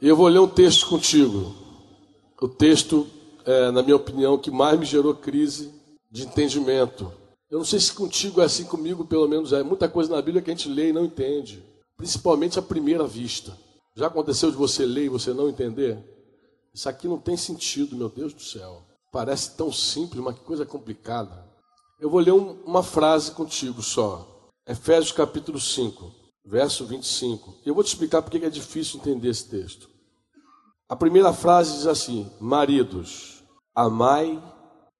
Eu vou ler um texto contigo. O texto, é, na minha opinião, que mais me gerou crise de entendimento. Eu não sei se contigo é assim, comigo pelo menos é. Muita coisa na Bíblia que a gente lê e não entende. Principalmente à primeira vista. Já aconteceu de você ler e você não entender? Isso aqui não tem sentido, meu Deus do céu. Parece tão simples, mas que coisa complicada. Eu vou ler um, uma frase contigo só. Efésios capítulo 5, verso 25. Eu vou te explicar porque é difícil entender esse texto. A primeira frase diz assim: Maridos, amai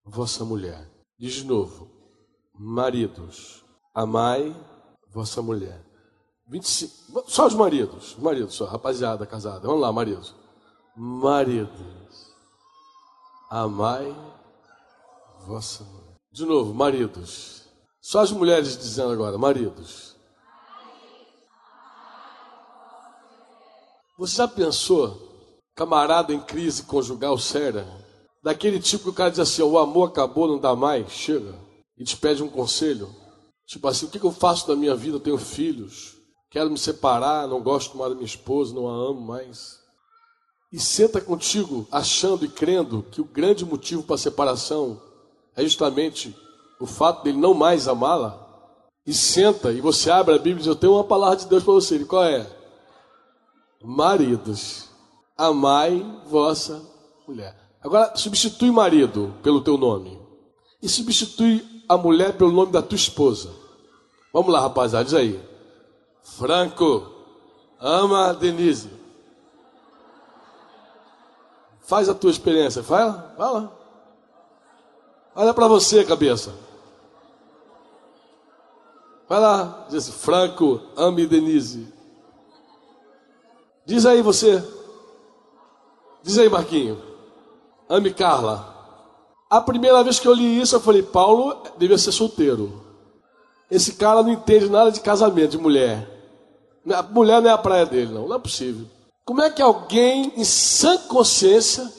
vossa mulher. Diz de novo: Maridos, amai vossa mulher. 25, só os maridos, maridos só, rapaziada casada. Vamos lá, maridos. Maridos, amai vossa mulher. De novo, maridos. Só as mulheres dizendo agora, maridos. Você já pensou, camarada em crise conjugal séria, daquele tipo que o cara diz assim: o amor acabou, não dá mais, chega, e te pede um conselho? Tipo assim: o que eu faço da minha vida? Eu tenho filhos, quero me separar, não gosto mais da minha esposa, não a amo mais. E senta contigo achando e crendo que o grande motivo para a separação é justamente o fato dele não mais amá-la, e senta e você abre a Bíblia e diz: Eu tenho uma palavra de Deus para você. Ele, qual é? Maridos, amai vossa mulher. Agora, substitui marido pelo teu nome. E substitui a mulher pelo nome da tua esposa. Vamos lá, rapaziada, diz aí. Franco, ama Denise. Faz a tua experiência, vai lá. Olha para você, cabeça. Vai lá, diz Franco, ame Denise. Diz aí você. Diz aí, Marquinho. Ame Carla. A primeira vez que eu li isso, eu falei, Paulo devia ser solteiro. Esse cara não entende nada de casamento, de mulher. Mulher não é a praia dele, não. Não é possível. Como é que alguém, em sã consciência,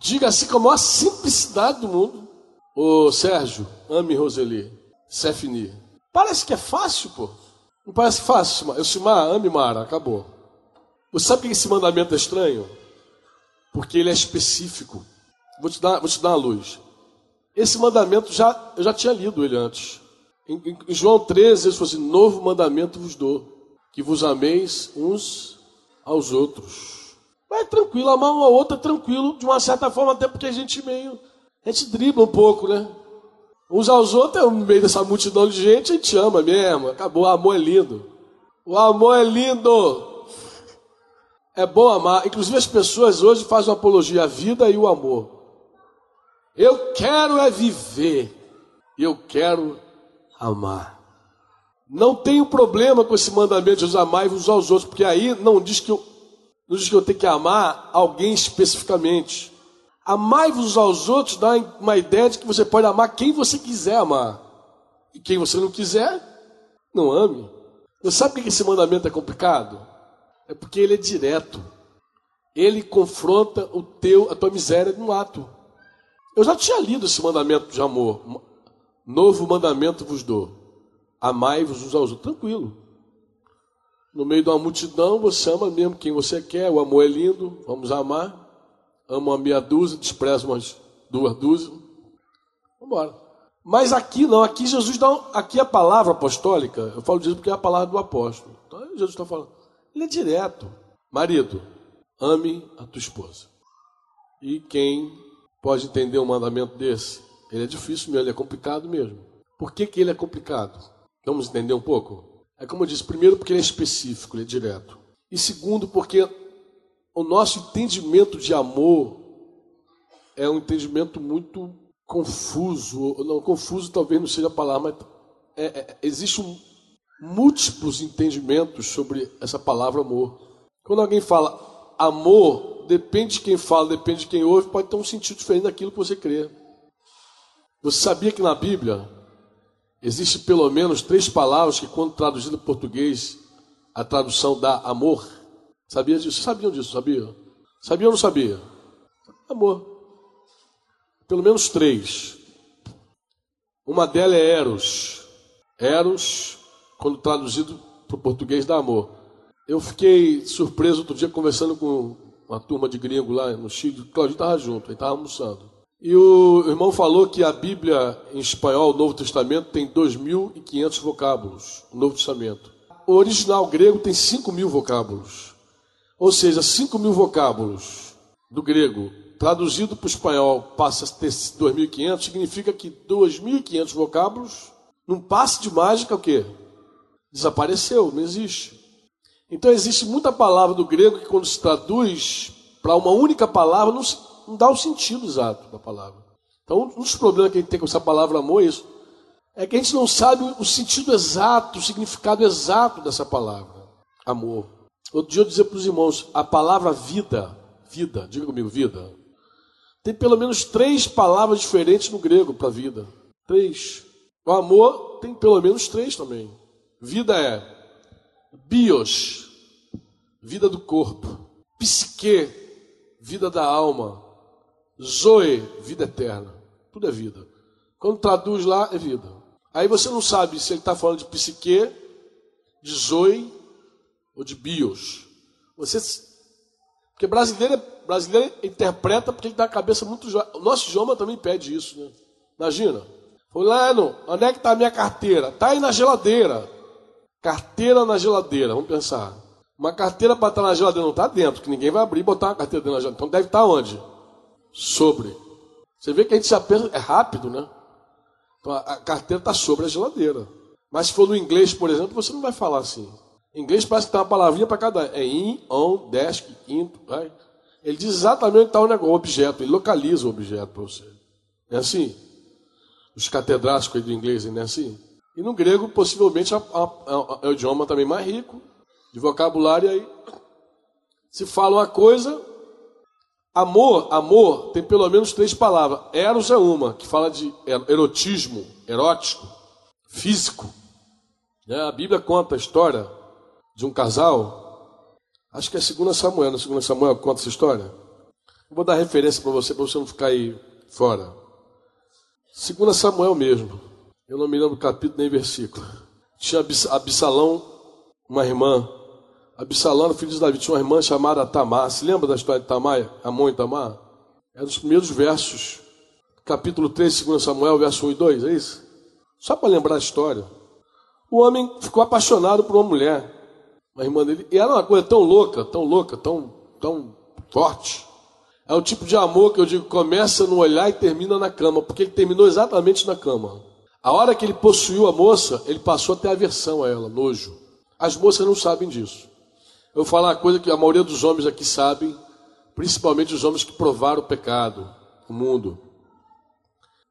diga assim com a maior simplicidade do mundo, Ô Sérgio, ame Roseli, Sefni. Parece que é fácil, pô. Não parece fácil. Eu Simar, ame Mara, acabou. Você sabe que esse mandamento é estranho? Porque ele é específico. Vou te dar, vou te dar uma luz. Esse mandamento já, eu já tinha lido ele antes. Em, em João 13, ele falou assim: Novo mandamento vos dou, que vos ameis uns aos outros. Mas é tranquilo, amar uma outra é tranquilo, de uma certa forma, até porque a gente meio a gente dribla um pouco, né? Uns aos outros, no meio dessa multidão de gente, a gente ama mesmo. Acabou, o amor é lindo. O amor é lindo. É bom amar. Inclusive as pessoas hoje fazem apologia à vida e o amor. Eu quero é viver. Eu quero amar. Não tenho problema com esse mandamento de amar uns aos outros, porque aí não diz que eu, não diz que eu tenho que amar alguém especificamente. Amai-vos aos outros dá uma ideia de que você pode amar quem você quiser amar. E quem você não quiser, não ame. Você sabe por que esse mandamento é complicado? É porque ele é direto. Ele confronta o teu, a tua miséria no ato. Eu já tinha lido esse mandamento de amor. Novo mandamento vos dou. Amai-vos uns aos outros. Tranquilo. No meio de uma multidão, você ama mesmo quem você quer. O amor é lindo. Vamos amar amo uma meia dúzia, desprezo umas duas dúzias. Vamos embora. Mas aqui não, aqui Jesus dá. Um, aqui a palavra apostólica, eu falo disso porque é a palavra do apóstolo. Então Jesus está falando. Ele é direto. Marido, ame a tua esposa. E quem pode entender um mandamento desse? Ele é difícil mesmo, ele é complicado mesmo. Por que, que ele é complicado? Vamos entender um pouco? É como eu disse, primeiro porque ele é específico, ele é direto. E segundo, porque o nosso entendimento de amor é um entendimento muito confuso. Não, confuso talvez não seja a palavra, mas é, é, existe um, múltiplos entendimentos sobre essa palavra amor. Quando alguém fala amor, depende de quem fala, depende de quem ouve, pode ter um sentido diferente daquilo que você crê. Você sabia que na Bíblia existe pelo menos três palavras que, quando traduzido em português, a tradução dá amor? Sabia disso? Sabiam disso, sabia? Sabia ou não sabia? Amor. Pelo menos três. Uma delas é Eros. Eros, quando traduzido para o português, dá amor. Eu fiquei surpreso outro dia conversando com uma turma de gringo lá no Chile. O Claudinho estava junto, ele estava almoçando. E o irmão falou que a Bíblia em espanhol, o Novo Testamento, tem 2.500 vocábulos. O Novo Testamento. O original grego tem 5 mil vocábulos. Ou seja, 5 mil vocábulos do grego traduzido para o espanhol passa a ter 2.500, significa que 2.500 vocábulos, num passe de mágica, o quê? Desapareceu, não existe. Então existe muita palavra do grego que quando se traduz para uma única palavra não, não, dá o sentido exato da palavra. Então um dos problemas que a gente tem com essa palavra amor é isso. É que a gente não sabe o sentido exato, o significado exato dessa palavra. Amor. Outro dia eu dizia para os irmãos, a palavra vida, vida, diga comigo, vida. Tem pelo menos três palavras diferentes no grego para vida. Três. O amor tem pelo menos três também. Vida é bios, vida do corpo, psique, vida da alma, zoe, vida eterna. Tudo é vida. Quando traduz lá, é vida. Aí você não sabe se ele está falando de psique, de zoe ou de bios. Você, porque brasileiro, brasileiro interpreta porque ele dá a cabeça muito. O nosso idioma também pede isso, né? Imagina. Fulano, onde é que está a minha carteira? Está aí na geladeira. Carteira na geladeira, vamos pensar. Uma carteira para estar na geladeira não está dentro, que ninguém vai abrir e botar uma carteira dentro da geladeira. Então deve estar onde? Sobre. Você vê que a gente já pensa, é rápido, né? Então a, carteira está sobre a geladeira. Mas se for no inglês, por exemplo, você não vai falar assim. Em inglês parece que tem uma palavrinha para cada. É in, on, desk, into. Vai. Ele diz exatamente onde está o objeto. Ele localiza o objeto para você. É assim? Os catedráticos do inglês, não é assim? E no grego, possivelmente, é, é, é o idioma também mais rico de vocabulário. Aí se fala uma coisa, amor, amor tem pelo menos três palavras. Eros é uma, que fala de erotismo, erótico, físico. Né? A Bíblia conta a história de um casal, acho que é 2 Samuel, no 2 Samuel conta essa história. Vou dar referência para você, para você não ficar aí fora. 2 Samuel mesmo. Eu não me lembro capítulo nem versículo. Tinha Absalão, uma irmã. Absalão era filho de Davi. Tinha uma irmã chamada Tamar. Se lembra da história de Tamar? Amon e Tamar? É dos primeiros versos. Capítulo 3, 2 Samuel, verso 1 e 2, é isso? Só para lembrar a história. O homem ficou apaixonado por uma mulher. Uma irmã dele. E era uma coisa tão louca, tão louca, tão, tão forte. É o tipo de amor que eu digo, começa no olhar e termina na cama, porque ele terminou exatamente na cama. A hora que ele possuiu a moça, ele passou a ter aversão a ela, nojo. As moças não sabem disso. Eu vou falar uma coisa que a maioria dos homens aqui sabem, principalmente os homens que provaram o pecado, o mundo.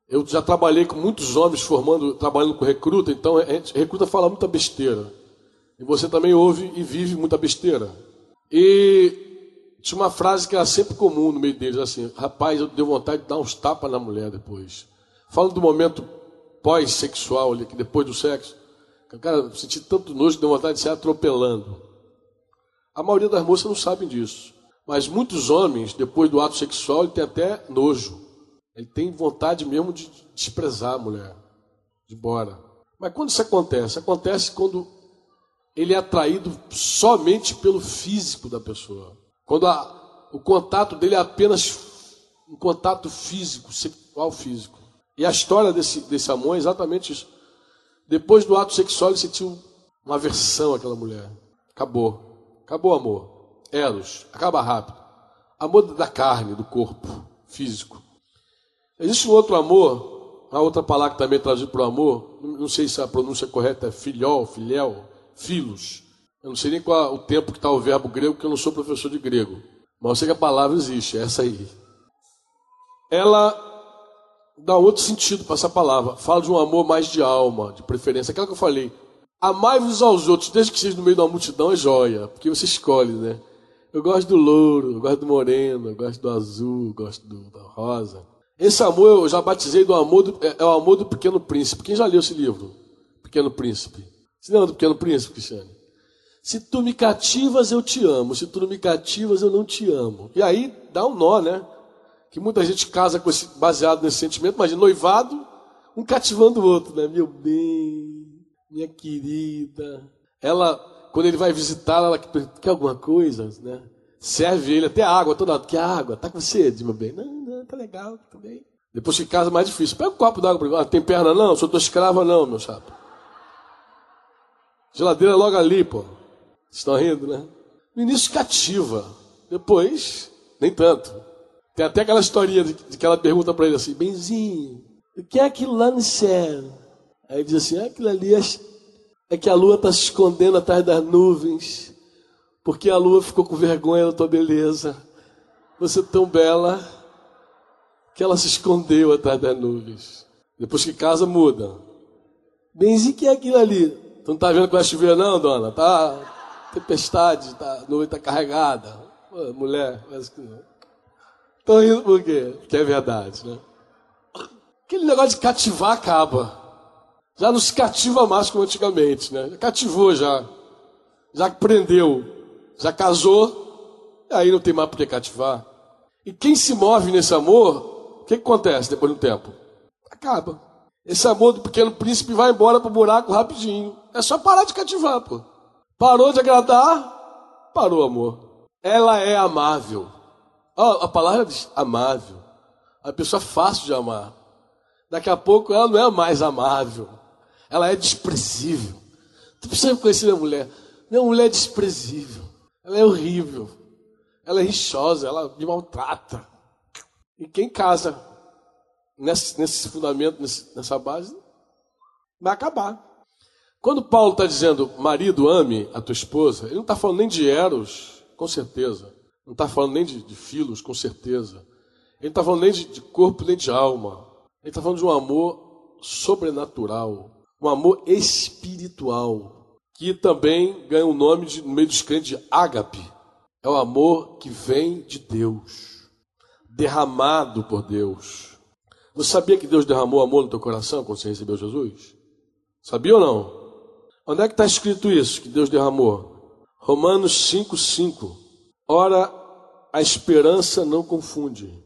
Eu já trabalhei com muitos homens formando, trabalhando com recruta, então a gente, recruta fala muita besteira. E você também ouve e vive muita besteira. E tinha uma frase que era sempre comum no meio deles, assim, rapaz, eu deu vontade de dar uns tapas na mulher depois. Fala do momento pós-sexual ali, que depois do sexo, cara, senti tanto nojo que deu vontade de sair atropelando. A maioria das moças não sabem disso. Mas muitos homens, depois do ato sexual, ele tem até nojo. Ele tem vontade mesmo de desprezar a mulher, de ir embora. Mas quando isso acontece? Acontece quando ele é atraído somente pelo físico da pessoa. Quando a, o contato dele é apenas um contato físico, sexual físico. E a história desse, desse amor é exatamente isso. Depois do ato sexual, ele sentiu uma aversão àquela mulher. Acabou. Acabou o amor. Eros. Acaba rápido. Amor da carne, do corpo, físico. Existe um outro amor, a outra palavra que também é traduzida para o amor, não sei se a pronúncia correta é filiol, filiel, filos. Eu não sei nem qual é o tempo que está o verbo grego, porque eu não sou professor de grego. Mas eu sei que a palavra existe, é essa aí. Ela dá outro sentido para essa palavra. Fala de um amor mais de alma, de preferência. Aquela que eu falei. Amai-vos aos outros, desde que seja no meio de uma multidão, é joia. Porque você escolhe, né? Eu gosto do louro, eu gosto do moreno, eu gosto do azul, eu gosto do, da rosa. Esse amor eu já batizei do amor do, é, é, o amor do Pequeno Príncipe. Quem já leu esse livro? Pequeno Príncipe. Você lembra do Pequeno Príncipe, Cristiane? Se tu me cativas, eu te amo. Se tu não me cativas, eu não te amo. E aí dá um nó, né? Que muita gente casa esse, baseado nesse sentimento, mas de noivado, um cativando o outro, né? Meu bem, minha querida. Ela, quando ele vai visitá-la, ela quer alguma coisa, né? Serve ele até água toda hora. Quer água? Tá com sede, meu bem? Não, não, tá legal, tá bem. Depois que casa mais difícil. Pega um copo d'água para. Ah, tem perna não? Sou tua escrava não, meu chato. Geladeira logo ali, pô. Vocês estão rindo, né? No início cativa. Depois, nem tanto. Tem até aquela historinha de, de que ela pergunta para ele assim, Benzinho, o que é aquilo lá no céu? Aí ele diz assim, ah, aquilo ali é, é que a lua está se escondendo atrás das nuvens, porque a lua ficou com vergonha da tua beleza. Você é tão bela que ela se escondeu atrás das nuvens. Depois que casa, muda. Benzinho, o que é aquilo ali? Tu não está vendo que vai chover não, dona? Tá tempestade, tá, a nuvem está carregada. Mulher, parece que não. Estão rindo por quê? Porque é verdade, né? Aquele negócio de cativar acaba. Já não se cativa mais como antigamente, né? Já cativou já. Já prendeu. Já casou. Aí não tem mais por que cativar. E quem se move nesse amor, o que, que acontece depois de um tempo? Acaba. Esse amor do pequeno príncipe vai embora pro buraco rapidinho. É só parar de cativar, pô. Parou de agradar, parou o amor. Ela é amável. Oh, a palavra diz amável. A pessoa fácil de amar. Daqui a pouco ela não é mais amável. Ela é desprezível. Tu precisa conhecer minha mulher. Minha mulher é desprezível. Ela é horrível. Ela é rixosa. Ela me maltrata. E quem casa nesse, nesse fundamento, nesse, nessa base, vai acabar. Quando Paulo está dizendo, marido, ame a tua esposa, ele não está falando nem de eros, com certeza. Não está falando nem de, de filhos, com certeza. Ele não está falando nem de, de corpo, nem de alma. Ele está falando de um amor sobrenatural, um amor espiritual, que também ganha o nome de, no meio dos crentes de ágape. É o amor que vem de Deus, derramado por Deus. Você sabia que Deus derramou amor no teu coração quando você recebeu Jesus? Sabia ou não? Onde é que está escrito isso, que Deus derramou? Romanos 5,5. Ora, a esperança não confunde,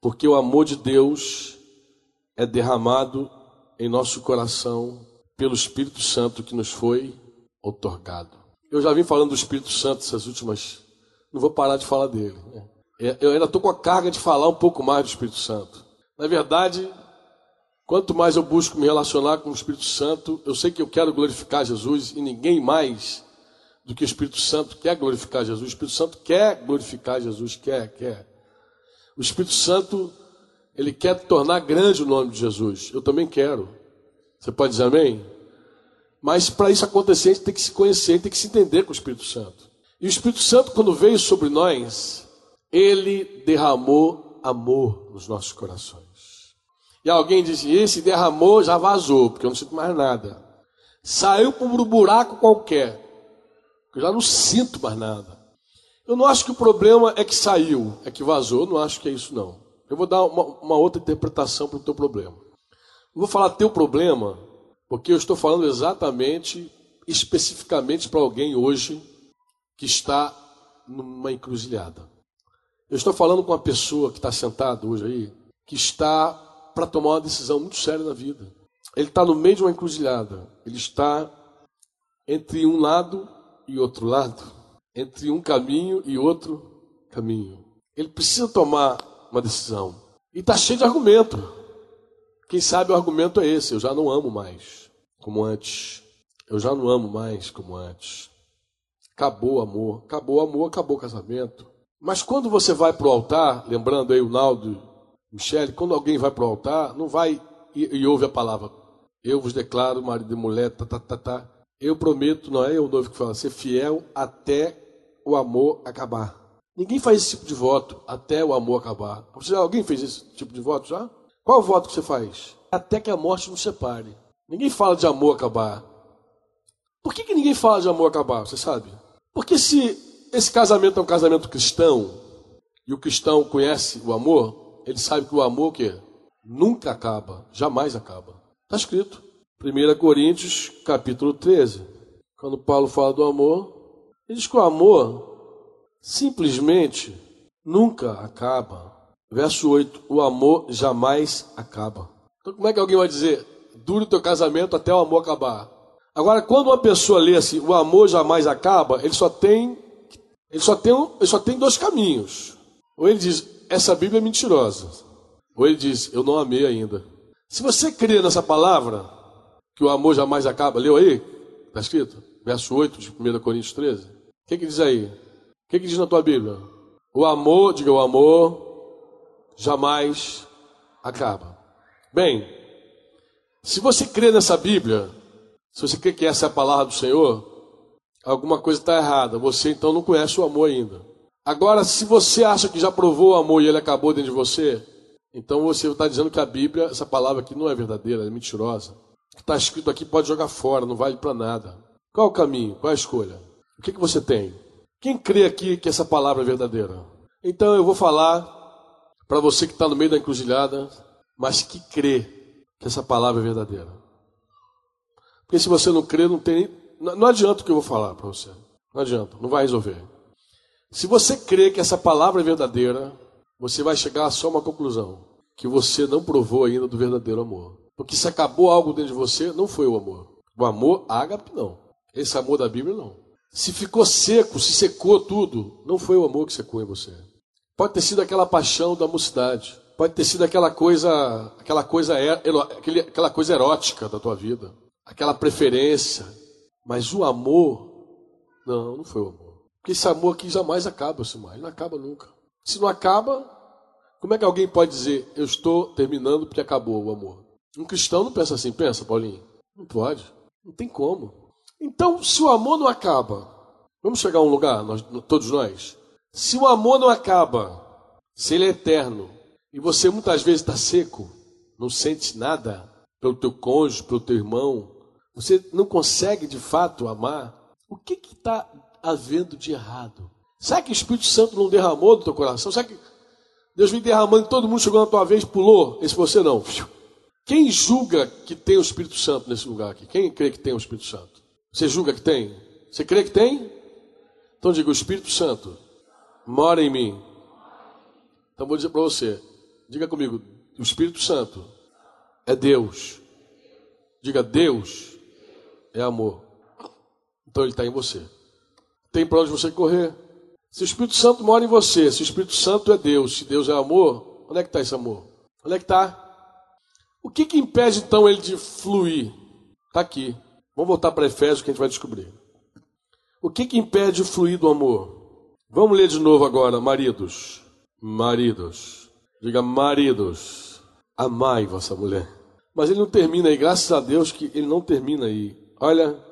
porque o amor de Deus é derramado em nosso coração pelo Espírito Santo que nos foi otorgado. Eu já vim falando do Espírito Santo essas últimas. Não vou parar de falar dele. Né? É, eu ainda estou com a carga de falar um pouco mais do Espírito Santo. Na verdade, quanto mais eu busco me relacionar com o Espírito Santo, eu sei que eu quero glorificar Jesus e ninguém mais do que o Espírito Santo quer glorificar Jesus. O Espírito Santo quer glorificar Jesus, quer, quer. O Espírito Santo ele quer tornar grande o nome de Jesus. Eu também quero. Você pode dizer amém? Mas para isso acontecer, a gente tem que se conhecer, tem que se entender com o Espírito Santo. E o Espírito Santo, quando veio sobre nós, ele derramou amor nos nossos corações. E alguém disse: esse derramou, já vazou, porque eu não sinto mais nada. Saiu por um buraco qualquer. Eu já não sinto mais nada. Eu não acho que o problema é que saiu, é que vazou. Eu não acho que é isso, não. Eu vou dar uma, uma outra interpretação para o teu problema. Eu vou falar teu problema, porque eu estou falando exatamente, especificamente para alguém hoje que está numa encruzilhada. Eu estou falando com uma pessoa que está sentada hoje aí, que está para tomar uma decisão muito séria na vida. Ele está no meio de uma encruzilhada. Ele está entre um lado e outro lado, entre um caminho e outro caminho. Ele precisa tomar uma decisão. E está cheio de argumento. Quem sabe o argumento é esse: eu já não amo mais como antes. Eu já não amo mais como antes. Acabou o amor, acabou o amor, acabou o casamento. Mas quando você vai para o altar, lembrando aí o Naldo Michele, quando alguém vai para o altar, não vai e, e, ouve a palavra. Eu vos declaro, marido e mulher, tá, tá, tá, tá. Eu prometo, não é o noivo que fala, ser fiel até o amor acabar. Ninguém faz esse tipo de voto até o amor acabar. Você, alguém fez esse tipo de voto já? Qual o voto que você faz? Até que a morte nos separe. Ninguém fala de amor acabar. Por que, que ninguém fala de amor acabar? Você sabe? Porque se esse casamento é um casamento cristão e o cristão conhece o amor, ele sabe que o amor que nunca acaba, jamais acaba. Está escrito. 1 Coríntios, capítulo 13. Quando Paulo fala do amor, ele diz que o amor simplesmente nunca acaba. Verso 8: O amor jamais acaba. Então, como é que alguém vai dizer, dure o teu casamento até o amor acabar? Agora, quando uma pessoa lê assim, o amor jamais acaba, ele só tem, ele só tem, ele só tem dois caminhos. Ou ele diz, essa Bíblia é mentirosa. Ou ele diz, eu não amei ainda. Se você crê nessa palavra, que o amor jamais acaba, leu aí? Está escrito? Verso 8 de 1 Coríntios 13. O que, que diz aí? O que, que diz na tua Bíblia? O amor, diga o amor, jamais acaba. Bem, se você crê nessa Bíblia, se você crê que essa é a palavra do Senhor, alguma coisa está errada. Você então não conhece o amor ainda. Agora, se você acha que já provou o amor e ele acabou dentro de você, então você está dizendo que a Bíblia, essa palavra aqui não é verdadeira, é mentirosa. Está escrito aqui pode jogar fora, não vale para nada. Qual o caminho? Qual a escolha? O que, que você tem? Quem crê aqui que essa palavra é verdadeira? Então eu vou falar para você que está no meio da encruzilhada, mas que crê que essa palavra é verdadeira. Porque se você não crê, não tem. Não adianta o que eu vou falar para você. Não adianta, não vai resolver. Se você crê que essa palavra é verdadeira, você vai chegar a só uma conclusão: que você não provou ainda do verdadeiro amor. Porque se acabou algo dentro de você, não foi o amor. O amor ágape, não. Esse amor da Bíblia, não. Se ficou seco, se secou tudo, não foi o amor que secou em você. Pode ter sido aquela paixão da mocidade. Pode ter sido aquela coisa, aquela coisa, aquela coisa erótica da tua vida. Aquela preferência. Mas o amor, não, não foi o amor. Porque esse amor aqui jamais acaba, Simar. Ele não acaba nunca. Se não acaba, como é que alguém pode dizer, eu estou terminando porque acabou o amor? Um cristão não pensa assim, pensa, Paulinho? Não pode. Não tem como. Então, se o amor não acaba, vamos chegar a um lugar, nós, todos nós. Se o amor não acaba, se ele é eterno, e você muitas vezes está seco, não sente nada pelo teu cônjuge, pelo teu irmão, você não consegue de fato amar, o que está havendo de errado? Será que o Espírito Santo não derramou do teu coração? Será que Deus vem derramando e todo mundo chegou na tua vez, pulou? Esse você não. Quem julga que tem o Espírito Santo nesse lugar aqui? Quem crê que tem o Espírito Santo? Você julga que tem? Você crê que tem? Então diga: o Espírito Santo mora em mim. Então vou dizer para você: diga comigo, o Espírito Santo é Deus. Diga: Deus é amor. Então ele está em você. Tem para onde você correr. Se o Espírito Santo mora em você, se o Espírito Santo é Deus, se Deus é amor, onde é que está esse amor? Onde é que está? O que, que impede então ele de fluir? Está aqui. Vamos voltar para Efésios que a gente vai descobrir. O que, que impede o fluir do amor? Vamos ler de novo agora, maridos. Maridos. Diga, maridos. Amai vossa mulher. Mas ele não termina aí, graças a Deus que ele não termina aí. Olha,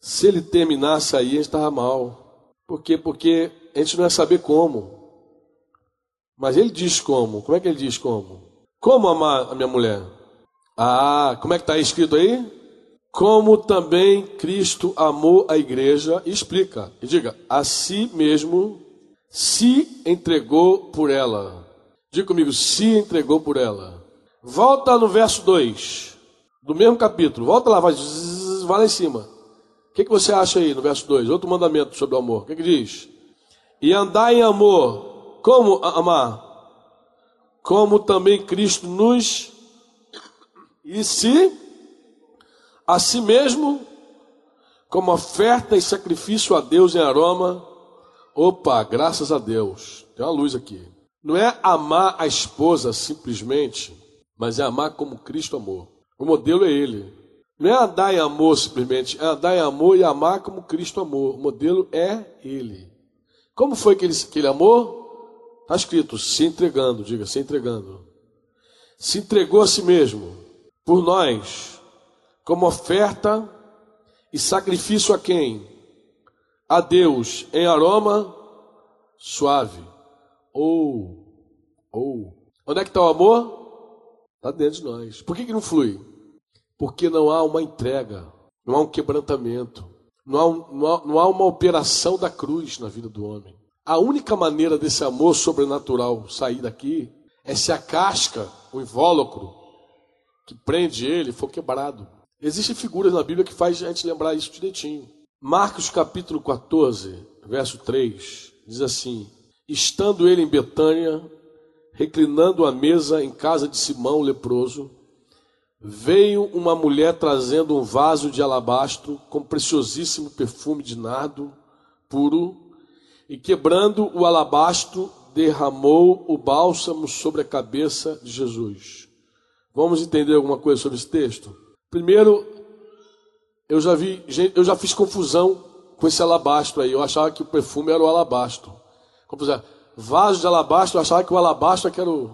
se ele terminasse aí, a gente estava mal. Por quê? Porque a gente não ia saber como. Mas ele diz como. Como é que ele diz como? Como amar a minha mulher? Ah, como é que está escrito aí? como também Cristo amou a igreja, explica, e diga, a si mesmo se entregou por ela. Diga comigo, se entregou por ela. Volta no verso 2 do mesmo capítulo, volta lá, vai, vai lá em cima. O que, que você acha aí no verso 2? Outro mandamento sobre o amor. O que, que diz? E andar em amor. Como amar? Como também Cristo nos e se a si mesmo como oferta e sacrifício a Deus em aroma. Opa, graças a Deus. Tem uma luz aqui. Não é amar a esposa simplesmente, mas é amar como Cristo amou. O modelo é ele. Não é andar em amor simplesmente, é andar em amor e amar como Cristo amou. O modelo é ele. Como foi que ele, que ele amou? Está escrito, se entregando, diga, se entregando. Se entregou a si mesmo, por nós, como oferta e sacrifício a quem? A Deus em aroma suave. Ou, ou. Onde é que está o amor? Está dentro de nós. Por que, que não flui? Porque não há uma entrega, não há um quebrantamento, não há, um, não, há, não há uma operação da cruz na vida do homem. A única maneira desse amor sobrenatural sair daqui é se a casca, o invólucro que prende ele for quebrado. Existem figuras na Bíblia que faz a gente lembrar isso direitinho. Marcos capítulo 14, verso 3, diz assim: Estando ele em Betânia, reclinando a mesa em casa de Simão leproso, veio uma mulher trazendo um vaso de alabastro com preciosíssimo perfume de nardo puro, e quebrando o alabastro, derramou o bálsamo sobre a cabeça de Jesus. Vamos entender alguma coisa sobre esse texto? Primeiro, eu já vi, eu já fiz confusão com esse alabastro aí. Eu achava que o perfume era o alabastro. Confusão. Vaso de alabastro, eu achava que o alabastro era o.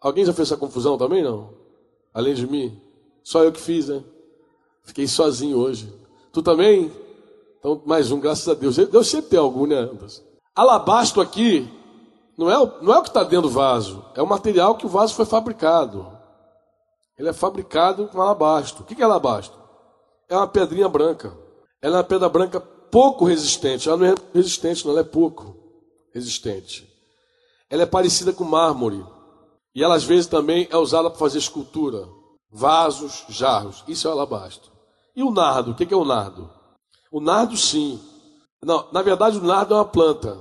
Alguém já fez essa confusão também, não? Além de mim? Só eu que fiz, né? Fiquei sozinho hoje. Tu também? Então, mais um, graças a Deus. Deus sempre tem algum, né, Anderson? Alabastro aqui não é, não é o que está dentro do vaso, é o material que o vaso foi fabricado. Ele é fabricado com alabastro. O que é alabastro? É uma pedrinha branca. Ela é uma pedra branca pouco resistente. Ela não é resistente, não, ela é pouco resistente. Ela é parecida com mármore. E ela às vezes também é usada para fazer escultura. Vasos, jarros. Isso é alabastro. E o nardo? O que é o nardo? O nardo, sim. Não, na verdade, o nardo é uma planta.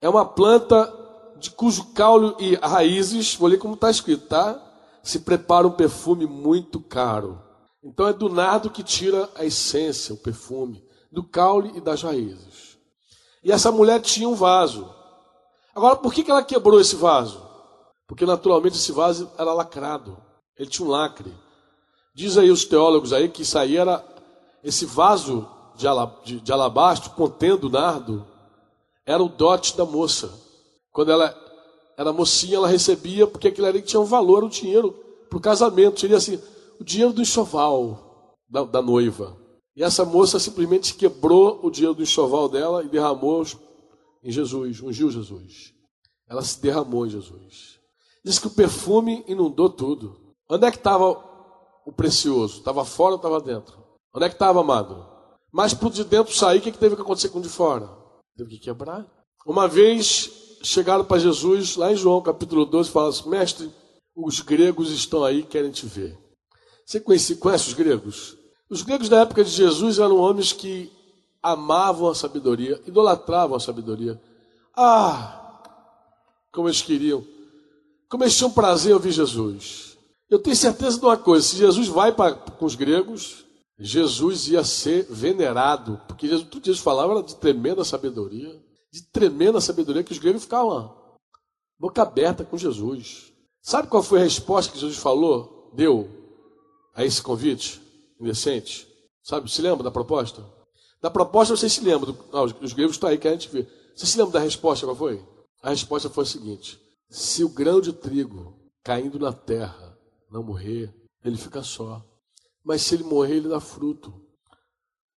É uma planta de cujo caule e raízes, vou ler como está escrito, tá? Se prepara um perfume muito caro. Então é do nardo que tira a essência, o perfume, do caule e das raízes. E essa mulher tinha um vaso. Agora, por que ela quebrou esse vaso? Porque naturalmente esse vaso era lacrado. Ele tinha um lacre. Diz aí os teólogos aí que isso aí era esse vaso de, de, de alabastro contendo nardo era o dote da moça. Quando ela era mocinha, ela recebia porque aquilo ali tinha um valor, o dinheiro para o casamento. Seria assim, o dinheiro do enxoval da, da, noiva. E essa moça simplesmente quebrou o dinheiro do enxoval dela e derramou em Jesus, ungiu Jesus. Ela se derramou em Jesus. Diz que o perfume inundou tudo. Onde é que estava o precioso? Estava fora ou estava dentro? Onde é que estava, amado? Mas por de dentro sair, o que, que teve que acontecer com o de fora? Teve que quebrar. Uma vez chegaram para Jesus, lá em João capítulo 12, falaram assim: Mestre, os gregos estão aí, querem te ver. Você conhece, conhece os gregos? Os gregos da época de Jesus eram homens que amavam a sabedoria, idolatravam a sabedoria. Ah, como eles queriam. Como eles tinham prazer em ouvir Jesus. Eu tenho certeza de uma coisa: se Jesus vai para, com os gregos, Jesus ia ser venerado, porque Jesus, tudo Jesus falava de tremenda sabedoria, de tremenda sabedoria, que os gregos ficavam boca aberta com Jesus. Sabe qual foi a resposta que Jesus falou, deu a esse convite indecente? Sabe, se lembra da proposta? Da proposta vocês se lembram, do, ah, os gregos estão aí, que a gente vê. Você se lembra da resposta, qual foi? A resposta foi a seguinte: se o grão de trigo caindo na terra não morrer, ele fica só mas se ele morrer, ele dá fruto.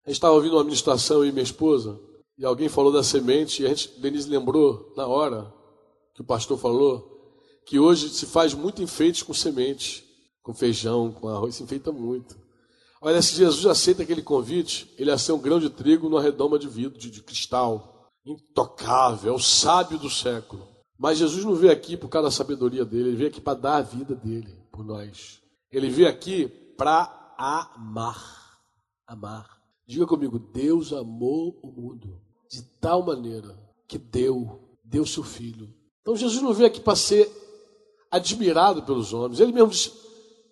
A gente estava ouvindo uma ministração, e minha esposa, e alguém falou da semente, e a gente, Denise lembrou, na hora que o pastor falou, que hoje se faz muito enfeite com semente, com feijão, com arroz, se enfeita muito. Olha, se Jesus aceita aquele convite, ele ia ser um grão de trigo numa redoma de vidro, de, de cristal, intocável, é o sábio do século. Mas Jesus não veio aqui por causa da sabedoria dele, ele veio aqui para dar a vida dele por nós. Ele veio aqui para amar. Amar. Diga comigo, Deus amou o mundo de tal maneira que deu, deu seu filho. Então Jesus não veio aqui para ser admirado pelos homens. Ele mesmo disse: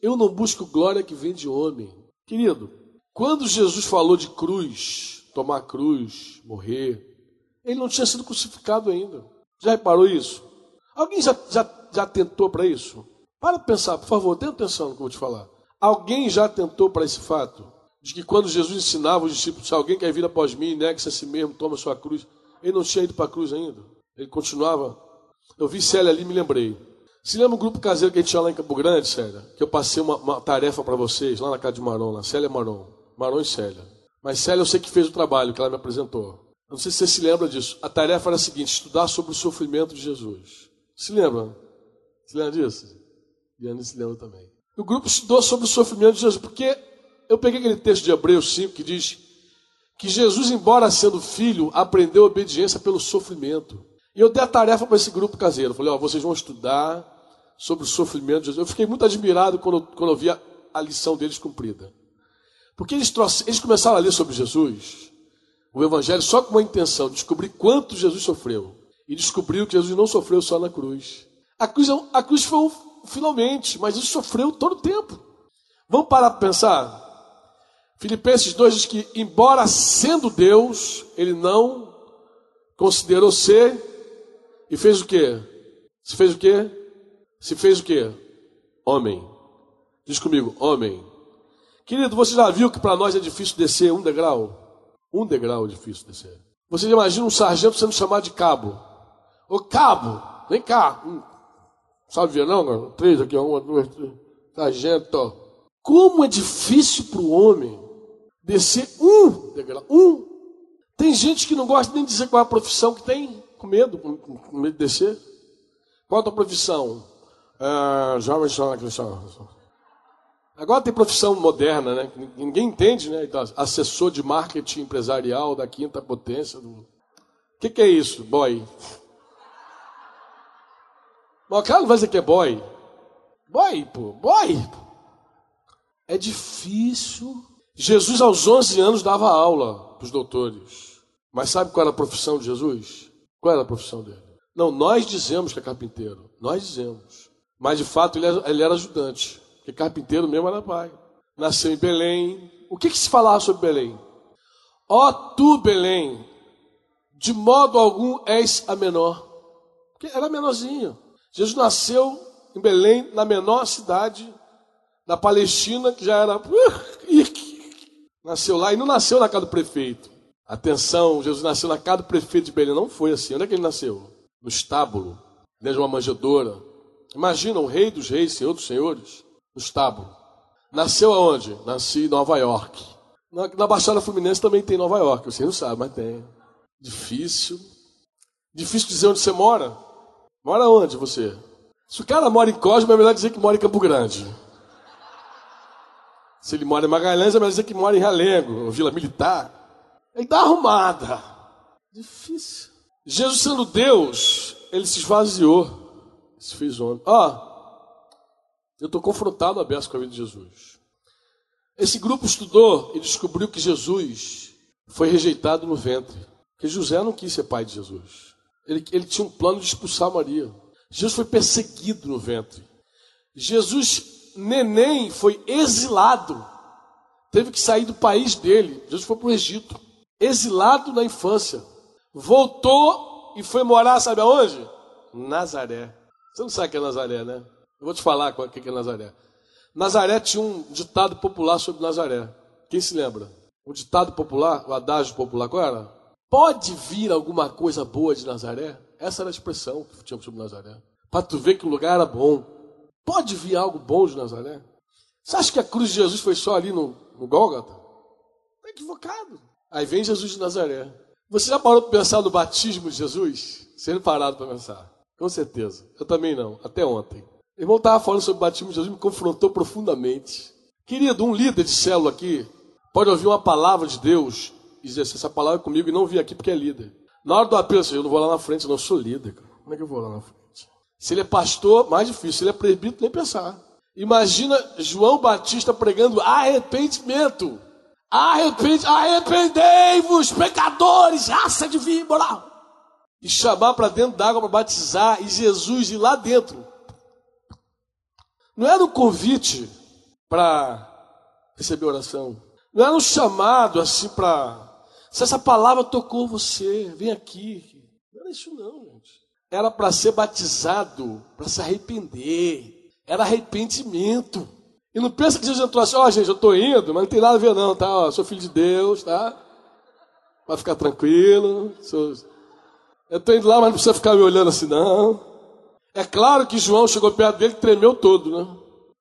Eu não busco glória que vem de homem. Querido, quando Jesus falou de cruz, tomar cruz, morrer, ele não tinha sido crucificado ainda. Já reparou isso? Alguém já, já, já tentou para isso? Para pensar, por favor, tenha atenção no que eu vou te falar. Alguém já tentou para esse fato? De que quando Jesus ensinava os discípulos, se alguém quer vir após mim, negue-se a si mesmo, toma sua cruz. Ele não tinha ido para a cruz ainda. Ele continuava. Eu vi Célia ali e me lembrei. Se lembra o grupo caseiro que a gente tinha lá em Campo Grande, Célia? Que eu passei uma, uma tarefa para vocês, lá na casa de Maron, lá. Célia Maron. Maron e Célia. Mas Célia eu sei que fez o trabalho que ela me apresentou. Não sei se você se lembra disso. A tarefa era a seguinte: estudar sobre o sofrimento de Jesus. Se lembra? Se lembra disso? Diana se lembra também. O grupo estudou sobre o sofrimento de Jesus, porque eu peguei aquele texto de Hebreus 5 que diz que Jesus, embora sendo filho, aprendeu obediência pelo sofrimento. E eu dei a tarefa para esse grupo caseiro. falei, ó, vocês vão estudar sobre o sofrimento de Jesus. Eu fiquei muito admirado quando, quando eu vi a, a lição deles cumprida. Porque eles, eles começaram a ler sobre Jesus, o Evangelho, só com uma intenção, descobrir quanto Jesus sofreu. E descobriu que Jesus não sofreu só na cruz. A cruz, é a cruz foi um, finalmente, mas ele sofreu todo o tempo. Vamos parar para pensar? Filipenses 2 diz que, embora sendo Deus, ele não considerou ser e fez o quê? Se fez o quê? Se fez o quê? Homem. Diz comigo, homem. Querido, você já viu que para nós é difícil descer um degrau? Um degrau é difícil descer. Você imagina um sargento sendo chamado de cabo. Ô cabo, vem cá. Hum. Sabe ver não? Três aqui, uma, duas, três. Sargento. Como é difícil para o homem descer um degrau. Um. Tem gente que não gosta nem de dizer qual é a profissão que tem, com medo, com, com medo de descer. Qual é a tua profissão? É, jovem Agora tem profissão moderna, né? Ninguém entende, né? Então, assessor de marketing empresarial da quinta potência. O que, que é isso, boy? Mas o cara não vai dizer que é boy. Boy, pô, boy. É difícil. Jesus, aos 11 anos, dava aula para os doutores. Mas sabe qual era a profissão de Jesus? Qual era a profissão dele? Não, nós dizemos que é carpinteiro. Nós dizemos. Mas de fato ele era, ajudante. Porque carpinteiro mesmo era pai. Nasceu em Belém. O que, que se falava sobre Belém? Ó tu, Belém, de modo algum és a menor. Porque era menorzinho. Jesus nasceu em Belém, na menor cidade da Palestina, que já era. Nasceu lá e não nasceu na casa do prefeito. Atenção, Jesus nasceu na casa do prefeito de Belém. Não foi assim. Onde é que ele nasceu? No estábulo, dentro de uma manjedoura. Imagina, o rei dos reis, senhor dos senhores no estábulo. Nasceu aonde? Nasci em Nova York. Na, na Baixada Fluminense também tem Nova York, você não sabe, mas tem. Difícil. Difícil dizer onde você mora. Mora onde você? Se o cara mora em Cosmo, é melhor dizer que mora em Campo Grande. Se ele mora em Magalhães, é melhor dizer que mora em Realengo, Vila Militar. Ele está arrumada. Difícil. Jesus sendo Deus, ele se esvaziou. Se fez homem. Oh, eu estou confrontado a beça com a vida de Jesus. Esse grupo estudou e descobriu que Jesus foi rejeitado no ventre. Que José não quis ser pai de Jesus. Ele, ele tinha um plano de expulsar Maria. Jesus foi perseguido no ventre. Jesus, neném, foi exilado. Teve que sair do país dele. Jesus foi para o Egito. Exilado na infância. Voltou e foi morar, sabe aonde? Nazaré. Você não sabe o que é Nazaré, né? Eu vou te falar o que é Nazaré. Nazaré tinha um ditado popular sobre Nazaré. Quem se lembra? O ditado popular, o adágio popular, qual era? Pode vir alguma coisa boa de Nazaré? Essa era a expressão que tinha sobre Nazaré. Para tu ver que o lugar era bom. Pode vir algo bom de Nazaré? Você acha que a cruz de Jesus foi só ali no, no Gólgota? Está equivocado. Aí vem Jesus de Nazaré. Você já parou para pensar no batismo de Jesus? Sendo parado para pensar. Com certeza. Eu também não. Até ontem. O irmão estava falando sobre o batismo de Jesus, me confrontou profundamente. Querido, um líder de célula aqui pode ouvir uma palavra de Deus e dizer assim, essa palavra é comigo e não vir aqui porque é líder. Na hora do apelo, eu não vou lá na frente, não, eu sou líder. Cara. Como é que eu vou lá na frente? Se ele é pastor, mais difícil. Se ele é presbítero, nem pensar. Imagina João Batista pregando arrependimento. Arrepende, arrependei-vos, pecadores, raça de víbora. E chamar para dentro d'água para batizar, e Jesus ir lá dentro não era um convite para receber oração. Não era um chamado assim para. Se essa palavra tocou você, vem aqui. Não era isso, não, gente. Era para ser batizado, para se arrepender. Era arrependimento. E não pensa que Jesus entrou assim, ó, oh, gente, eu estou indo, mas não tem nada a ver, não, tá? Ó, sou filho de Deus, tá? Vai ficar tranquilo. Sou... Eu estou indo lá, mas não precisa ficar me olhando assim, não. É claro que João chegou perto dele e tremeu todo, né?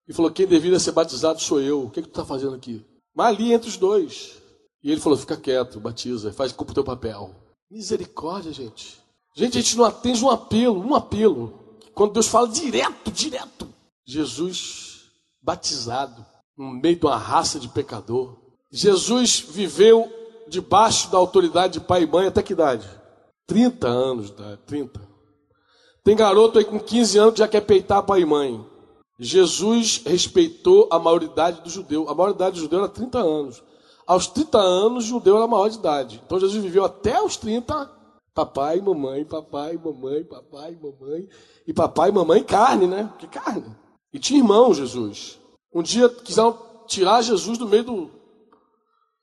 E falou: Quem deveria ser batizado sou eu. O que, é que tu está fazendo aqui? Mas ali entre os dois. E ele falou: Fica quieto, batiza, faz cumprir o teu papel. Misericórdia, gente. Gente, a gente não atende um apelo, um apelo. Quando Deus fala direto, direto. Jesus batizado no meio de uma raça de pecador. Jesus viveu debaixo da autoridade de pai e mãe até que idade? 30 anos, 30. Tem garoto aí com 15 anos que já quer peitar pai e mãe. Jesus respeitou a maioridade do judeu. A maioridade do judeu era 30 anos. Aos 30 anos, o judeu era maior de idade. Então Jesus viveu até os 30, papai, mamãe, papai, mamãe, papai, mamãe. E papai mamãe carne, né? Que carne. E tinha irmão, Jesus. Um dia quiseram tirar Jesus do meio do,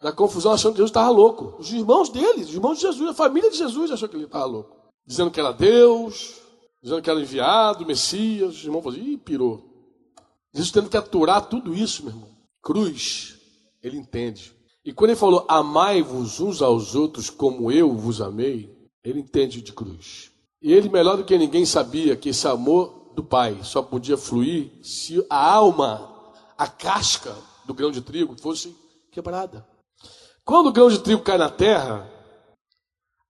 da confusão, achando que Jesus estava louco. Os irmãos dele, os irmãos de Jesus, a família de Jesus achou que ele estava louco. Dizendo que era Deus, dizendo que era enviado, Messias. Os irmãos falaram, ih, pirou. Jesus tendo que aturar tudo isso, meu irmão. Cruz, ele entende. E quando ele falou, amai-vos uns aos outros como eu vos amei, ele entende de cruz. E ele, melhor do que ninguém, sabia que esse amor do Pai só podia fluir se a alma, a casca do grão de trigo fosse quebrada. Quando o grão de trigo cai na terra,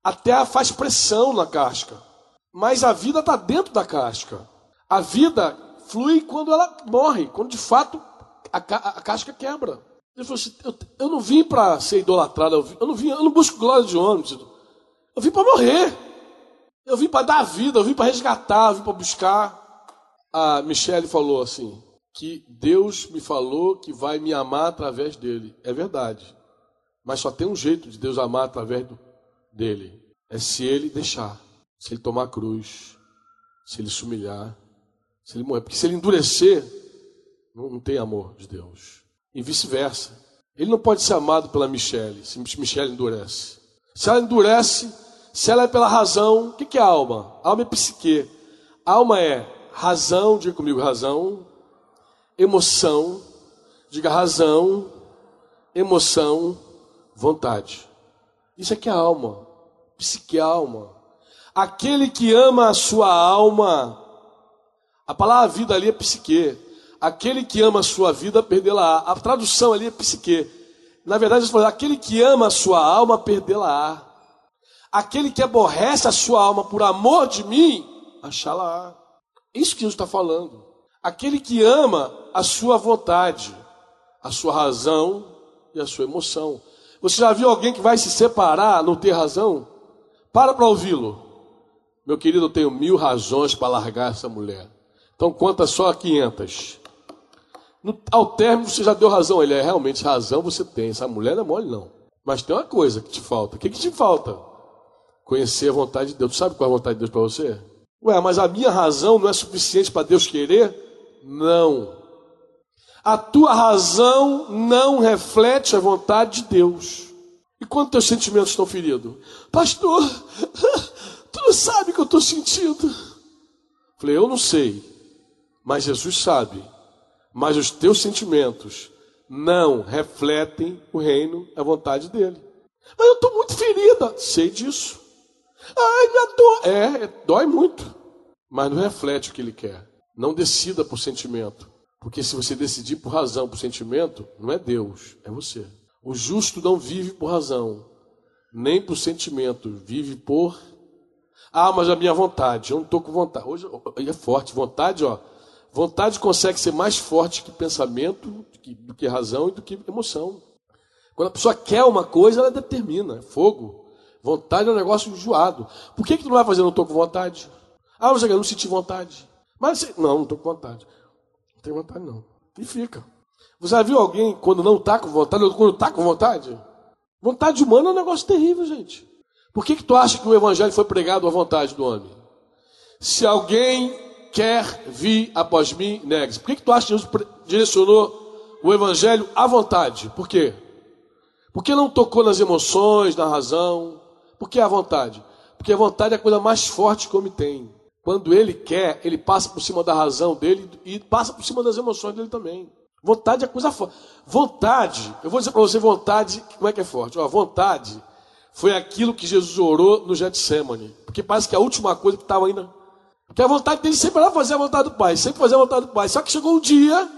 a terra faz pressão na casca, mas a vida está dentro da casca. A vida flui quando ela morre, quando de fato a, a, a casca quebra. Ele falou assim: eu, eu não vim para ser idolatrado, eu, eu, não vim, eu não busco glória de homem, eu vim para morrer. Eu vim para dar vida, eu vim para resgatar, eu vim para buscar. A Michelle falou assim: que Deus me falou que vai me amar através dele. É verdade. Mas só tem um jeito de Deus amar através do, dele: é se ele deixar, se ele tomar a cruz, se ele se humilhar, se ele morrer. Porque se ele endurecer, não, não tem amor de Deus. E vice-versa. Ele não pode ser amado pela Michelle, se Michelle endurece. Se ela endurece, se ela é pela razão, o que é alma? Alma é psique. Alma é razão, diga comigo, razão, emoção, diga razão, emoção, vontade. Isso aqui é alma, psique é alma. Aquele que ama a sua alma, a palavra vida ali é psique. Aquele que ama a sua vida, perdê-la. A tradução ali é psique. Na verdade, aquele que ama a sua alma, perdê-la. Aquele que aborrece a sua alma por amor de mim, achá-la. Isso que Jesus está falando. Aquele que ama a sua vontade, a sua razão e a sua emoção. Você já viu alguém que vai se separar, não ter razão? Para para ouvi-lo. Meu querido, eu tenho mil razões para largar essa mulher. Então conta só 500. No, ao término você já deu razão. Ele é realmente razão você tem. Essa mulher não é mole, não. Mas tem uma coisa que te falta. O que, que te falta? Conhecer a vontade de Deus. Tu sabe qual é a vontade de Deus para você? Ué, mas a minha razão não é suficiente para Deus querer? Não. A tua razão não reflete a vontade de Deus. E quando teus sentimentos estão feridos? Pastor, tu não sabe o que eu estou sentindo. Falei, eu não sei, mas Jesus sabe. Mas os teus sentimentos não refletem o reino, a vontade dele. Mas eu estou muito ferida. Sei disso. Ai, minha dor. É, dói muito. Mas não reflete o que ele quer. Não decida por sentimento. Porque se você decidir por razão, por sentimento, não é Deus, é você. O justo não vive por razão, nem por sentimento, vive por. Ah, mas a minha vontade, eu não estou com vontade. Hoje é forte, vontade, ó. Vontade consegue ser mais forte que pensamento, do que, do que razão e do que emoção. Quando a pessoa quer uma coisa, ela determina, é fogo. Vontade é um negócio enjoado. Por que, que tu não vai fazer? Não estou com vontade. Ah, você não senti vontade. Mas não, não estou com vontade. Não tenho vontade, não. E fica. Você já viu alguém quando não está com vontade, ou quando está com vontade? Vontade humana é um negócio terrível, gente. Por que, que tu acha que o evangelho foi pregado à vontade do homem? Se alguém quer vir após mim, negue-se. Por que, que tu acha que Jesus direcionou o evangelho à vontade? Por quê? Porque não tocou nas emoções, na razão, por que a vontade? Porque a vontade é a coisa mais forte que o homem tem. Quando ele quer, ele passa por cima da razão dele e passa por cima das emoções dele também. Vontade é coisa forte. Vontade, eu vou dizer para você, vontade, como é que é forte? Ó, vontade foi aquilo que Jesus orou no Getsemane. Porque parece que é a última coisa que estava ainda. Porque a vontade dele sempre era fazer a vontade do Pai, sempre fazer a vontade do Pai. Só que chegou um dia,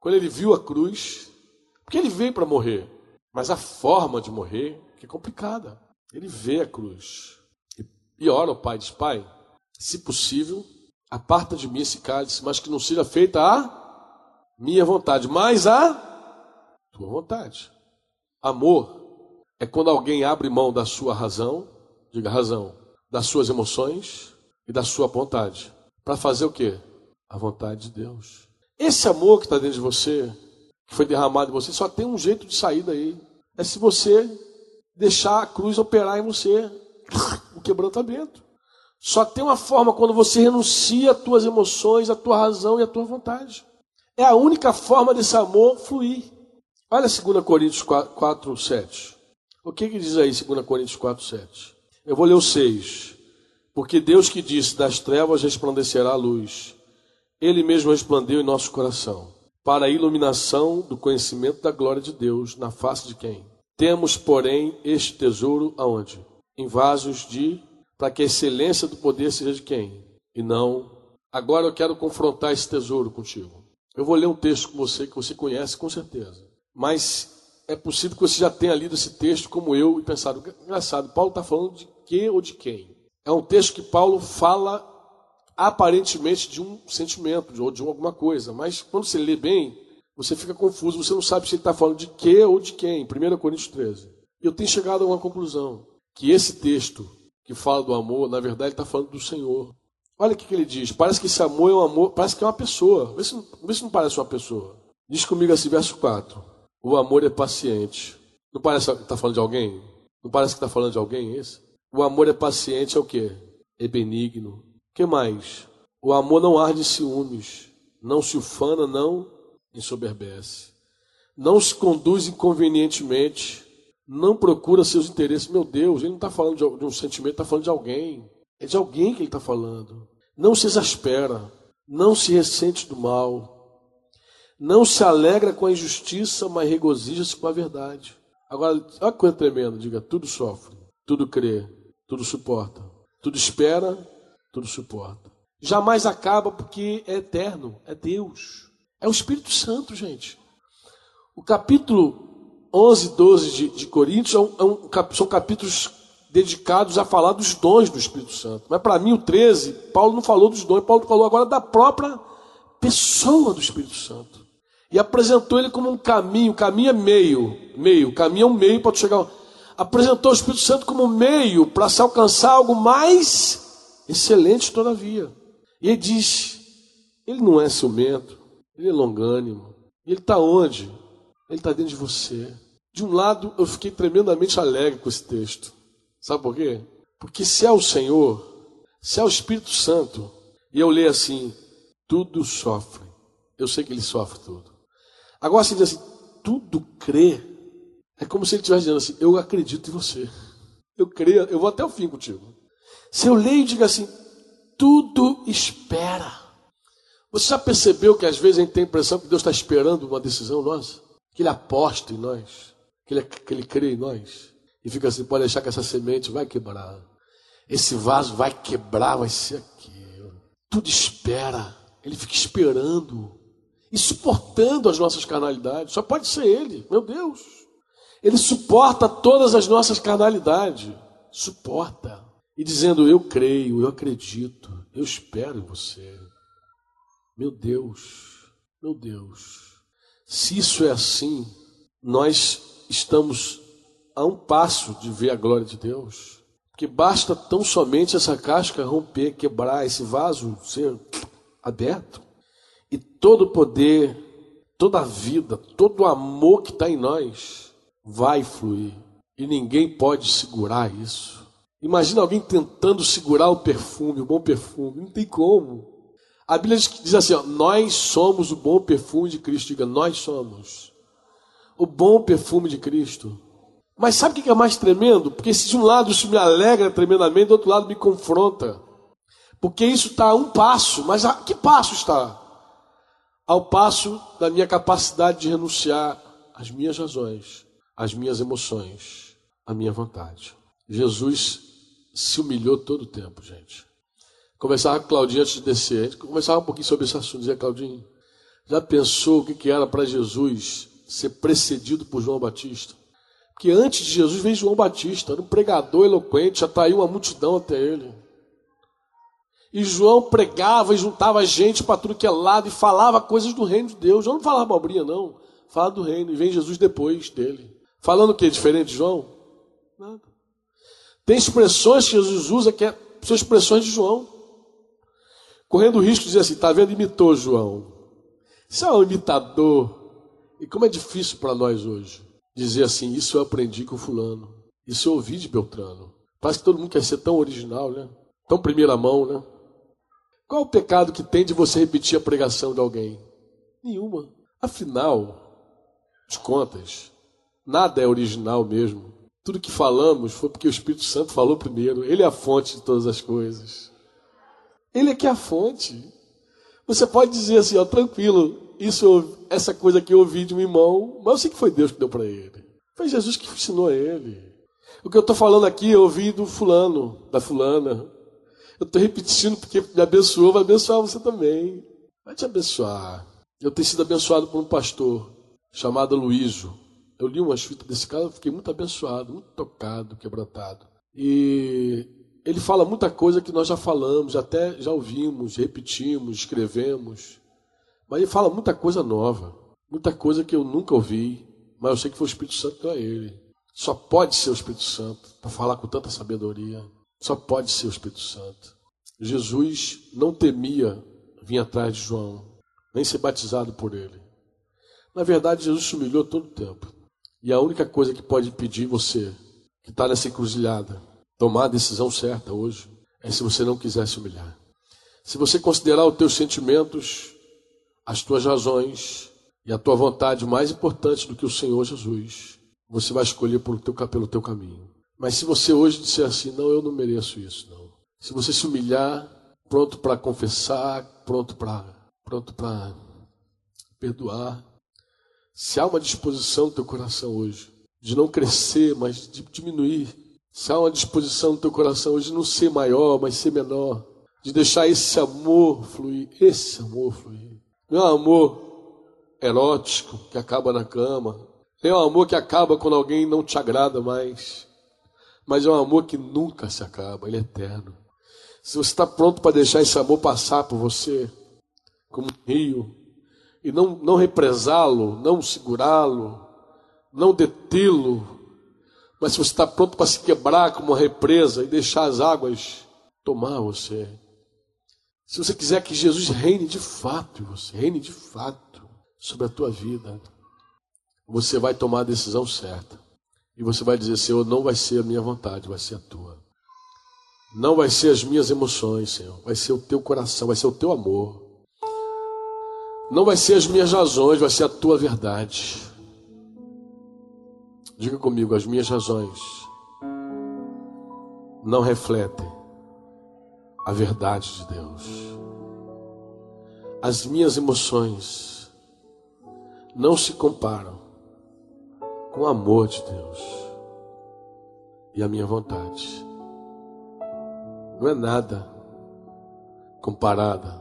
quando ele viu a cruz, porque ele veio para morrer. Mas a forma de morrer é complicada. Ele vê a cruz e ora ao Pai, diz: Pai, se possível, aparta de mim esse cálice, mas que não seja feita a minha vontade, mas a tua vontade. Amor é quando alguém abre mão da sua razão, diga razão, das suas emoções e da sua vontade, para fazer o quê? A vontade de Deus. Esse amor que está dentro de você, que foi derramado em você, só tem um jeito de sair daí. É se você deixar a cruz operar em você o quebrantamento. Só tem uma forma quando você renuncia às tuas emoções, à tua razão e à tua vontade. É a única forma desse amor fluir. Olha 2 Coríntios 4, 4 7. O que, que diz aí 2 Coríntios 4, 7? Eu vou ler o 6. Porque Deus que disse: Das trevas resplandecerá a luz. Ele mesmo resplandeceu em nosso coração, para a iluminação do conhecimento da glória de Deus na face de quem? Temos, porém, este tesouro aonde? Em vasos de para que a excelência do poder seja de quem? E não. Agora eu quero confrontar esse tesouro contigo. Eu vou ler um texto com você que você conhece com certeza. Mas é possível que você já tenha lido esse texto como eu e pensado, engraçado, Paulo está falando de que ou de quem? É um texto que Paulo fala aparentemente de um sentimento ou de alguma coisa, mas quando você lê bem, você fica confuso, você não sabe se ele está falando de que ou de quem. 1 Coríntios 13. E eu tenho chegado a uma conclusão: que esse texto que fala do amor, na verdade, está falando do Senhor. Olha o que, que, ele diz. Parece que esse amor é um amor, parece que é uma pessoa. Vê se, vê se não parece uma pessoa. Diz comigo assim, verso 4. O amor é paciente. Não parece que está falando de alguém? Não parece que está falando de alguém esse? O amor é paciente, é o quê? É benigno. O que mais? O amor não arde ciúmes. Não se ufana, não ensoberbece. Não se conduz inconvenientemente. Não procura seus interesses. Meu Deus, ele não está falando de um sentimento, está falando de alguém. É de alguém que ele está falando. Não se exaspera. Não se ressente do mal. Não se alegra com a injustiça, mas regozija-se com a verdade. Agora, olha que coisa tremenda. Diga: tudo sofre, tudo crê, tudo suporta, tudo espera, tudo suporta. Jamais acaba porque é eterno, é Deus. É o Espírito Santo, gente. O capítulo 11 12 de, de Coríntios é um, é são capítulos dedicados a falar dos dons do Espírito Santo. Mas para mim, o 13, Paulo não falou dos dons, Paulo falou agora da própria pessoa do Espírito Santo. E apresentou ele como um caminho, caminho é meio, meio, caminho é um meio para chegar. Apresentou o Espírito Santo como meio para se alcançar algo mais excelente todavia. E ele diz: ele não é ciumento, ele é longânimo. E ele está onde? Ele está dentro de você. De um lado, eu fiquei tremendamente alegre com esse texto. Sabe por quê? Porque se é o Senhor, se é o Espírito Santo, e eu leio assim, tudo sofre. Eu sei que ele sofre tudo. Agora, se diz assim, tudo crê, é como se ele estivesse dizendo assim, eu acredito em você. Eu creio, eu vou até o fim contigo. Se eu leio e digo assim, tudo espera. Você já percebeu que às vezes a gente tem a impressão que Deus está esperando uma decisão nossa? Que Ele aposta em nós, que Ele, que ele crê em nós. E fica assim, pode deixar que essa semente vai quebrar. Esse vaso vai quebrar, vai ser aquilo. Tudo espera. Ele fica esperando e suportando as nossas carnalidades. Só pode ser Ele, meu Deus. Ele suporta todas as nossas carnalidades. Suporta. E dizendo: Eu creio, eu acredito, eu espero em você. Meu Deus, meu Deus, se isso é assim, nós estamos a um passo de ver a glória de Deus. Que basta tão somente essa casca romper, quebrar, esse vaso ser aberto, e todo o poder, toda a vida, todo o amor que está em nós vai fluir. E ninguém pode segurar isso. Imagina alguém tentando segurar o perfume, o bom perfume. Não tem como. A Bíblia diz assim: ó, nós somos o bom perfume de Cristo. Diga, nós somos o bom perfume de Cristo. Mas sabe o que é mais tremendo? Porque se de um lado isso me alegra tremendamente, do outro lado me confronta. Porque isso está a um passo, mas a que passo está? Ao passo da minha capacidade de renunciar às minhas razões, às minhas emoções, à minha vontade. Jesus se humilhou todo o tempo, gente. Conversava com Claudinho antes de descer. A gente conversava um pouquinho sobre esse assunto. Dizia, Claudinho, já pensou o que era para Jesus ser precedido por João Batista? Porque antes de Jesus veio João Batista, era um pregador eloquente, atraiu uma multidão até ele. E João pregava e juntava gente para tudo que é lado e falava coisas do reino de Deus. João não falava abobrinha, não. Falava do reino. E vem Jesus depois dele. Falando o que? Diferente de João? Nada. Tem expressões que Jesus usa que é, são expressões de João correndo o risco de dizer assim: está vendo, imitou João. Isso é um imitador. E como é difícil para nós hoje dizer assim: isso eu aprendi com Fulano, isso eu ouvi de Beltrano. Parece que todo mundo quer ser tão original, né? Tão primeira mão, né? Qual o pecado que tem de você repetir a pregação de alguém? Nenhuma. Afinal, de contas, nada é original mesmo. Tudo que falamos foi porque o Espírito Santo falou primeiro. Ele é a fonte de todas as coisas. Ele é que é a fonte. Você pode dizer assim, ó, tranquilo, isso, essa coisa que eu ouvi de um irmão, mas eu sei que foi Deus que deu para ele. Foi Jesus que ensinou ele. O que eu estou falando aqui eu ouvi do fulano, da fulana. Eu estou repetindo porque me abençoou, vai abençoar você também. Vai te abençoar. Eu tenho sido abençoado por um pastor chamado Luísio. Eu li umas fitas desse cara, fiquei muito abençoado, muito tocado, quebrantado. E ele fala muita coisa que nós já falamos, até já ouvimos, repetimos, escrevemos. Mas ele fala muita coisa nova, muita coisa que eu nunca ouvi, mas eu sei que foi o Espírito Santo é ele. Só pode ser o Espírito Santo para falar com tanta sabedoria. Só pode ser o Espírito Santo. Jesus não temia vir atrás de João, nem ser batizado por ele. Na verdade, Jesus se humilhou todo o tempo. E a única coisa que pode impedir você, que está nessa encruzilhada, tomar a decisão certa hoje, é se você não quiser se humilhar. Se você considerar os teus sentimentos, as tuas razões e a tua vontade mais importante do que o Senhor Jesus, você vai escolher pelo teu, pelo teu caminho. Mas se você hoje disser assim, não, eu não mereço isso, não. Se você se humilhar, pronto para confessar, pronto para pronto para perdoar, se há uma disposição no teu coração hoje de não crescer, mas de diminuir, se há uma disposição no teu coração hoje não ser maior, mas ser menor, de deixar esse amor fluir, esse amor fluir. Não é um amor erótico que acaba na cama, é um amor que acaba quando alguém não te agrada mais, mas é um amor que nunca se acaba, ele é eterno. Se você está pronto para deixar esse amor passar por você, como um rio, e não, não represá-lo, não segurá-lo, não detê-lo, mas se você está pronto para se quebrar como uma represa e deixar as águas tomar você. Se você quiser que Jesus reine de fato em você, reine de fato sobre a tua vida, você vai tomar a decisão certa. E você vai dizer, Senhor, não vai ser a minha vontade, vai ser a tua. Não vai ser as minhas emoções, Senhor. Vai ser o teu coração, vai ser o teu amor. Não vai ser as minhas razões, vai ser a tua verdade. Diga comigo, as minhas razões não refletem a verdade de Deus. As minhas emoções não se comparam com o amor de Deus e a minha vontade não é nada comparada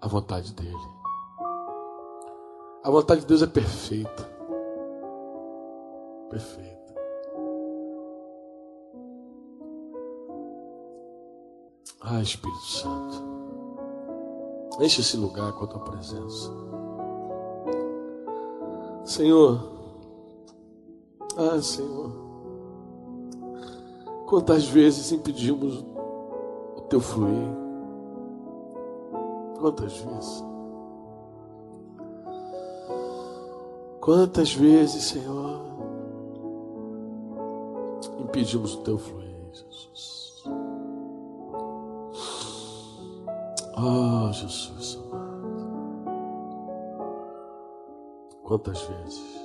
à vontade dele. A vontade de Deus é perfeita. Perfeita. Ah, Espírito Santo, enche esse lugar com a tua presença. Senhor, ah, Senhor. Quantas vezes impedimos o teu fluir? Quantas vezes? Quantas vezes, Senhor, impedimos o teu fluir, Jesus? Oh, Jesus amado. Quantas vezes?